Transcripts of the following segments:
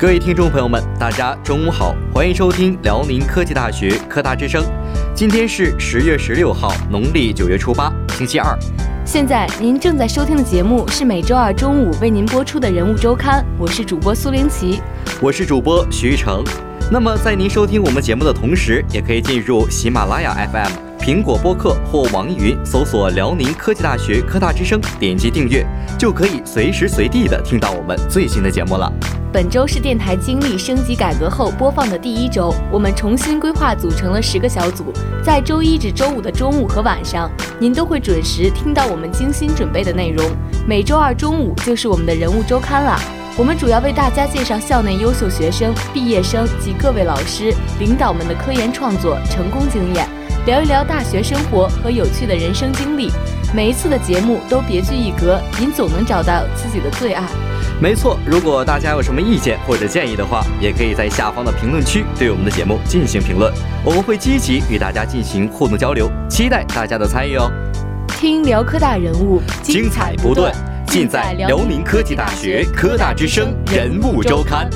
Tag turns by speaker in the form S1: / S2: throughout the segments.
S1: 各位听众朋友们，大家中午好，欢迎收听辽宁科技大学科大之声。今天是十月十六号，农历九月初八，星期二。
S2: 现在您正在收听的节目是每周二中午为您播出的人物周刊，我是主播苏玲奇，
S1: 我是主播徐成。那么在您收听我们节目的同时，也可以进入喜马拉雅 FM、苹果播客或网易云搜索辽宁科技大学科大之声，点击订阅，就可以随时随地的听到我们最新的节目了。
S2: 本周是电台经历升级改革后播放的第一周，我们重新规划组成了十个小组，在周一至周五的中午和晚上，您都会准时听到我们精心准备的内容。每周二中午就是我们的人物周刊了，我们主要为大家介绍校内优秀学生、毕业生及各位老师、领导们的科研创作成功经验，聊一聊大学生活和有趣的人生经历。每一次的节目都别具一格，您总能找到自己的最爱。
S1: 没错，如果大家有什么意见或者建议的话，也可以在下方的评论区对我们的节目进行评论，我们会积极与大家进行互动交流，期待大家的参与哦。
S2: 听辽科大人物，
S1: 精彩不断，尽在辽宁科技大学科大之声人物周刊。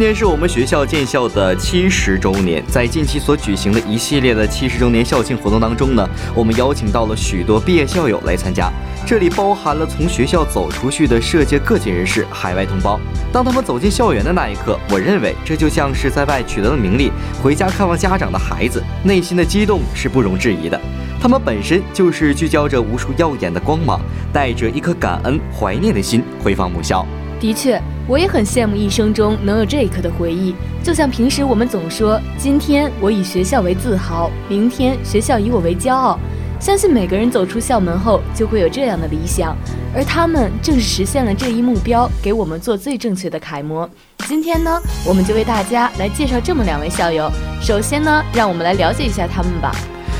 S1: 年是我们学校建校的七十周年，在近期所举行的一系列的七十周年校庆活动当中呢，我们邀请到了许多毕业校友来参加，这里包含了从学校走出去的社界各界人士、海外同胞。当他们走进校园的那一刻，我认为这就像是在外取得了名利，回家看望家长的孩子，内心的激动是不容置疑的。他们本身就是聚焦着无数耀眼的光芒，带着一颗感恩怀念的心回访母校。
S2: 的确，我也很羡慕一生中能有这一刻的回忆。就像平时我们总说，今天我以学校为自豪，明天学校以我为骄傲。相信每个人走出校门后，就会有这样的理想，而他们正是实现了这一目标，给我们做最正确的楷模。今天呢，我们就为大家来介绍这么两位校友。首先呢，让我们来了解一下他们吧。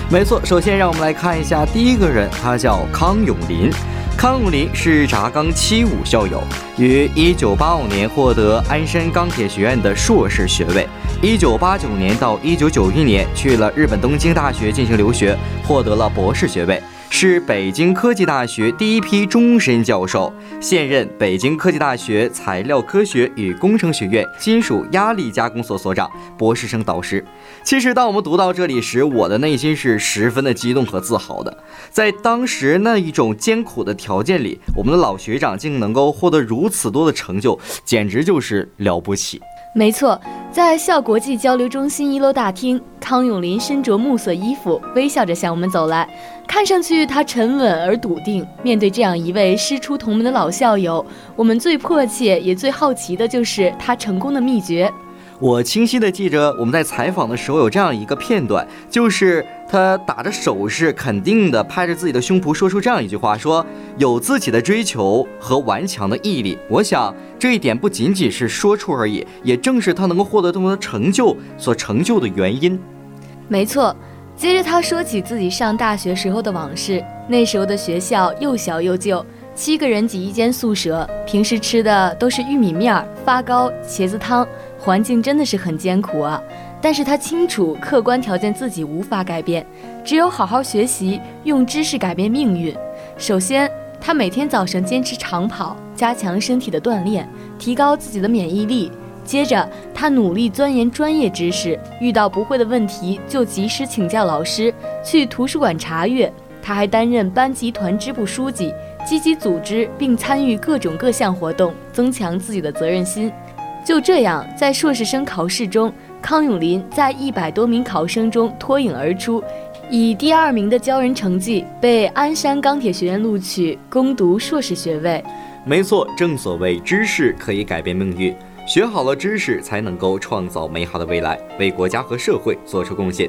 S1: 没错，首先让我们来看一下第一个人，他叫康永林。康永林是轧钢七五校友，于一九八五年获得鞍山钢铁学院的硕士学位。一九八九年到一九九一年去了日本东京大学进行留学，获得了博士学位。是北京科技大学第一批终身教授，现任北京科技大学材料科学与工程学院金属压力加工所所长、博士生导师。其实，当我们读到这里时，我的内心是十分的激动和自豪的。在当时那一种艰苦的条件里，我们的老学长竟能够获得如此多的成就，简直就是了不起。
S2: 没错，在校国际交流中心一楼大厅，康永林身着木色衣服，微笑着向我们走来。看上去他沉稳而笃定。面对这样一位师出同门的老校友，我们最迫切也最好奇的就是他成功的秘诀。
S1: 我清晰的记着，我们在采访的时候有这样一个片段，就是他打着手势，肯定的拍着自己的胸脯，说出这样一句话：说有自己的追求和顽强的毅力。我想这一点不仅仅是说出而已，也正是他能够获得这么多成就所成就的原因。
S2: 没错。接着他说起自己上大学时候的往事，那时候的学校又小又旧，七个人挤一间宿舍，平时吃的都是玉米面、发糕、茄子汤。环境真的是很艰苦啊，但是他清楚客观条件自己无法改变，只有好好学习，用知识改变命运。首先，他每天早上坚持长跑，加强身体的锻炼，提高自己的免疫力。接着，他努力钻研专业知识，遇到不会的问题就及时请教老师，去图书馆查阅。他还担任班级团支部书记，积极组织并参与各种各项活动，增强自己的责任心。就这样，在硕士生考试中，康永林在一百多名考生中脱颖而出，以第二名的骄人成绩被鞍山钢铁学院录取，攻读硕士学位。
S1: 没错，正所谓知识可以改变命运，学好了知识才能够创造美好的未来，为国家和社会做出贡献。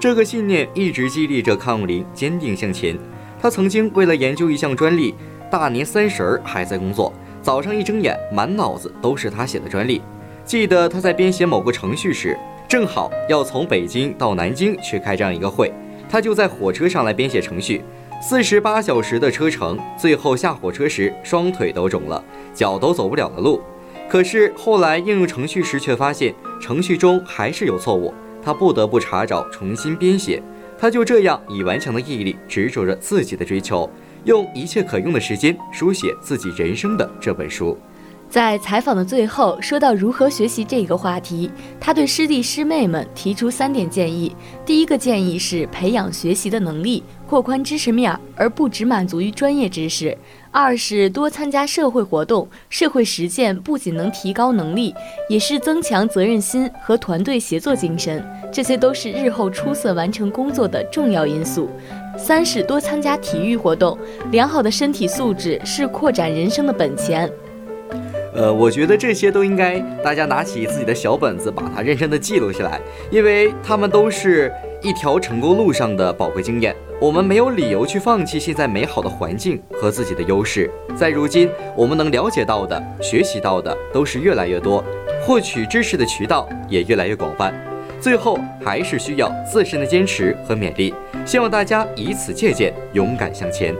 S1: 这个信念一直激励着康永林坚定向前。他曾经为了研究一项专利，大年三十儿还在工作，早上一睁眼，满脑子都是他写的专利。记得他在编写某个程序时，正好要从北京到南京去开这样一个会，他就在火车上来编写程序。四十八小时的车程，最后下火车时，双腿都肿了，脚都走不了的路。可是后来应用程序时，却发现程序中还是有错误，他不得不查找，重新编写。他就这样以顽强的毅力，执着着自己的追求，用一切可用的时间书写自己人生的这本书。
S2: 在采访的最后，说到如何学习这个话题，他对师弟师妹们提出三点建议。第一个建议是培养学习的能力，拓宽知识面，而不只满足于专业知识。二是多参加社会活动，社会实践不仅能提高能力，也是增强责任心和团队协作精神。这些都是日后出色完成工作的重要因素。三是多参加体育活动，良好的身体素质是扩展人生的本钱。
S1: 呃，我觉得这些都应该大家拿起自己的小本子，把它认真的记录下来，因为他们都是一条成功路上的宝贵经验。我们没有理由去放弃现在美好的环境和自己的优势。在如今，我们能了解到的、学习到的都是越来越多，获取知识的渠道也越来越广泛。最后还是需要自身的坚持和勉励，希望大家以此借鉴，勇敢向前。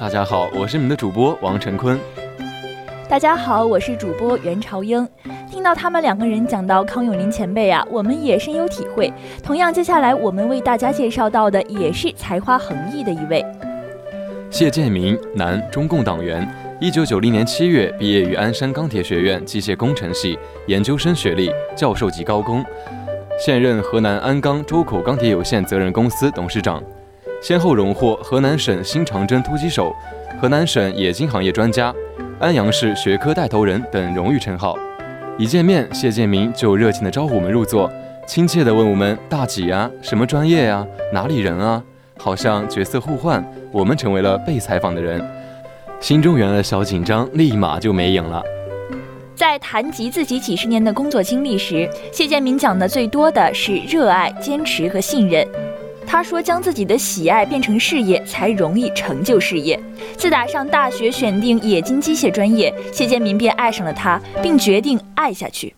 S3: 大家好，我是你们的主播王晨坤。
S4: 大家好，我是主播袁朝英。听到他们两个人讲到康永林前辈啊，我们也深有体会。同样，接下来我们为大家介绍到的也是才华横溢的一位
S3: 谢建明，男，中共党员。一九九零年七月毕业于鞍山钢铁学院机械工程系，研究生学历，教授级高工。现任河南鞍钢周口钢铁有限责任公司董事长。先后荣获河南省新长征突击手、河南省冶金行业专家、安阳市学科带头人等荣誉称号。一见面，谢建明就热情地招呼我们入座，亲切地问我们大几呀、什么专业呀、哪里人啊，好像角色互换，我们成为了被采访的人，心中原来的小紧张立马就没影了。
S4: 在谈及自己几十年的工作经历时，谢建明讲的最多的是热爱、坚持和信任。他说：“将自己的喜爱变成事业，才容易成就事业。”自打上大学选定冶金机械专业，谢建民便爱上了它，并决定爱下去。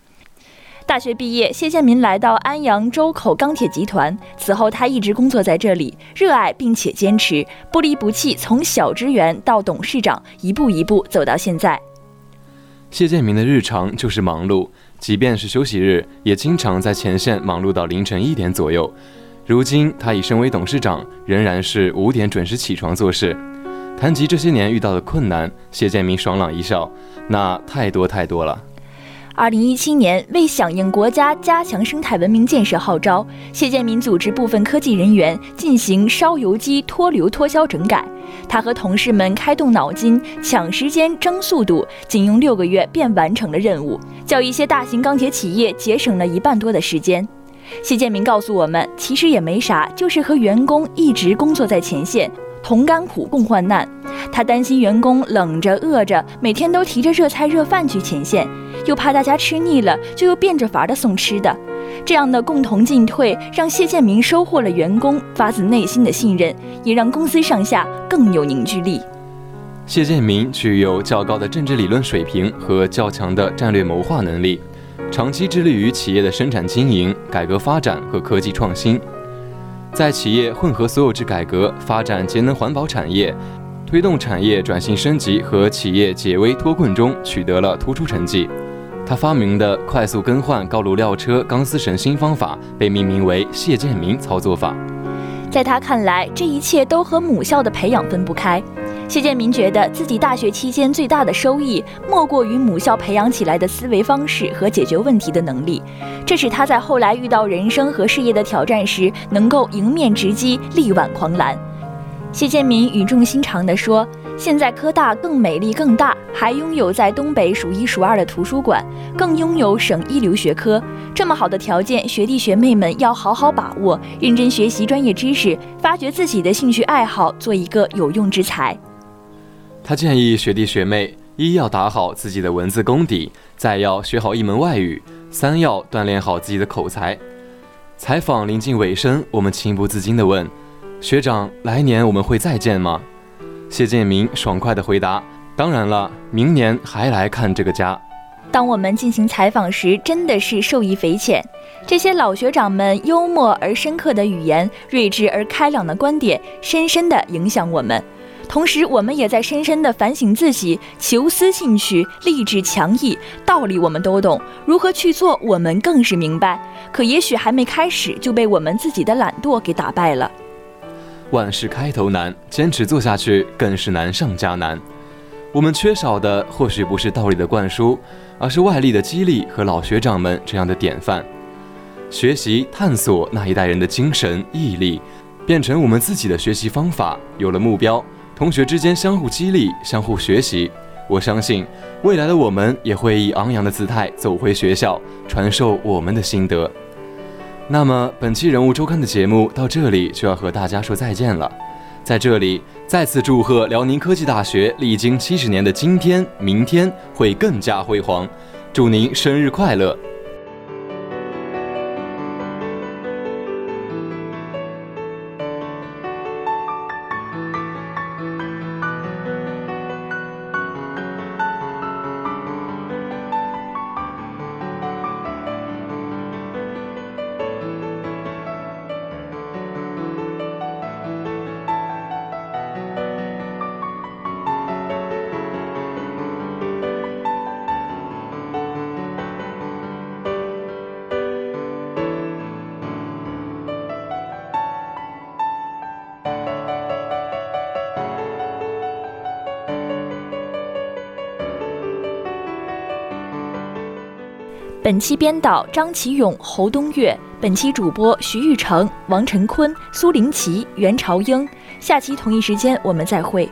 S4: 大学毕业，谢建民来到安阳周口钢铁集团，此后他一直工作在这里，热爱并且坚持，不离不弃，从小职员到董事长，一步一步走到现在。
S3: 谢建民的日常就是忙碌，即便是休息日，也经常在前线忙碌到凌晨一点左右。如今，他已身为董事长，仍然是五点准时起床做事。谈及这些年遇到的困难，谢建明爽朗一笑：“那太多太多了。”
S4: 二零一七年，为响应国家加强生态文明建设号召，谢建民组织部分科技人员进行烧油机脱硫脱硝整改。他和同事们开动脑筋，抢时间、争速度，仅用六个月便完成了任务，较一些大型钢铁企业节省了一半多的时间。谢建明告诉我们，其实也没啥，就是和员工一直工作在前线，同甘苦共患难。他担心员工冷着饿着，每天都提着热菜热饭去前线，又怕大家吃腻了，就又变着法的送吃的。这样的共同进退，让谢建明收获了员工发自内心的信任，也让公司上下更有凝聚力。
S3: 谢建明具有较高的政治理论水平和较强的战略谋划能力。长期致力于企业的生产经营、改革发展和科技创新，在企业混合所有制改革、发展节能环保产业、推动产业转型升级和企业解危脱困中取得了突出成绩。他发明的快速更换高炉料车钢丝绳新方法被命名为谢建明操作法。
S4: 在他看来，这一切都和母校的培养分不开。谢建民觉得自己大学期间最大的收益，莫过于母校培养起来的思维方式和解决问题的能力，这使他在后来遇到人生和事业的挑战时，能够迎面直击，力挽狂澜。谢建民语重心长地说：“现在科大更美丽、更大，还拥有在东北数一数二的图书馆，更拥有省一流学科。这么好的条件，学弟学妹们要好好把握，认真学习专业知识，发掘自己的兴趣爱好，做一个有用之才。”
S3: 他建议学弟学妹：一要打好自己的文字功底，再要学好一门外语；三要锻炼好自己的口才。采访临近尾声，我们情不自禁地问。学长，来年我们会再见吗？谢建明爽快地回答：“当然了，明年还来看这个家。”
S4: 当我们进行采访时，真的是受益匪浅。这些老学长们幽默而深刻的语言，睿智而开朗的观点，深深地影响我们。同时，我们也在深深地反省自己，求思进取，励志强毅。道理我们都懂，如何去做，我们更是明白。可也许还没开始，就被我们自己的懒惰给打败了。
S3: 万事开头难，坚持做下去更是难上加难。我们缺少的或许不是道理的灌输，而是外力的激励和老学长们这样的典范。学习探索那一代人的精神毅力，变成我们自己的学习方法。有了目标，同学之间相互激励，相互学习。我相信，未来的我们也会以昂扬的姿态走回学校，传授我们的心得。那么，本期人物周刊的节目到这里就要和大家说再见了。在这里，再次祝贺辽宁科技大学历经七十年的今天、明天会更加辉煌，祝您生日快乐！
S4: 本期编导张启勇、侯东岳，本期主播徐玉成、王晨坤、苏林奇、袁朝英。下期同一时间我们再会。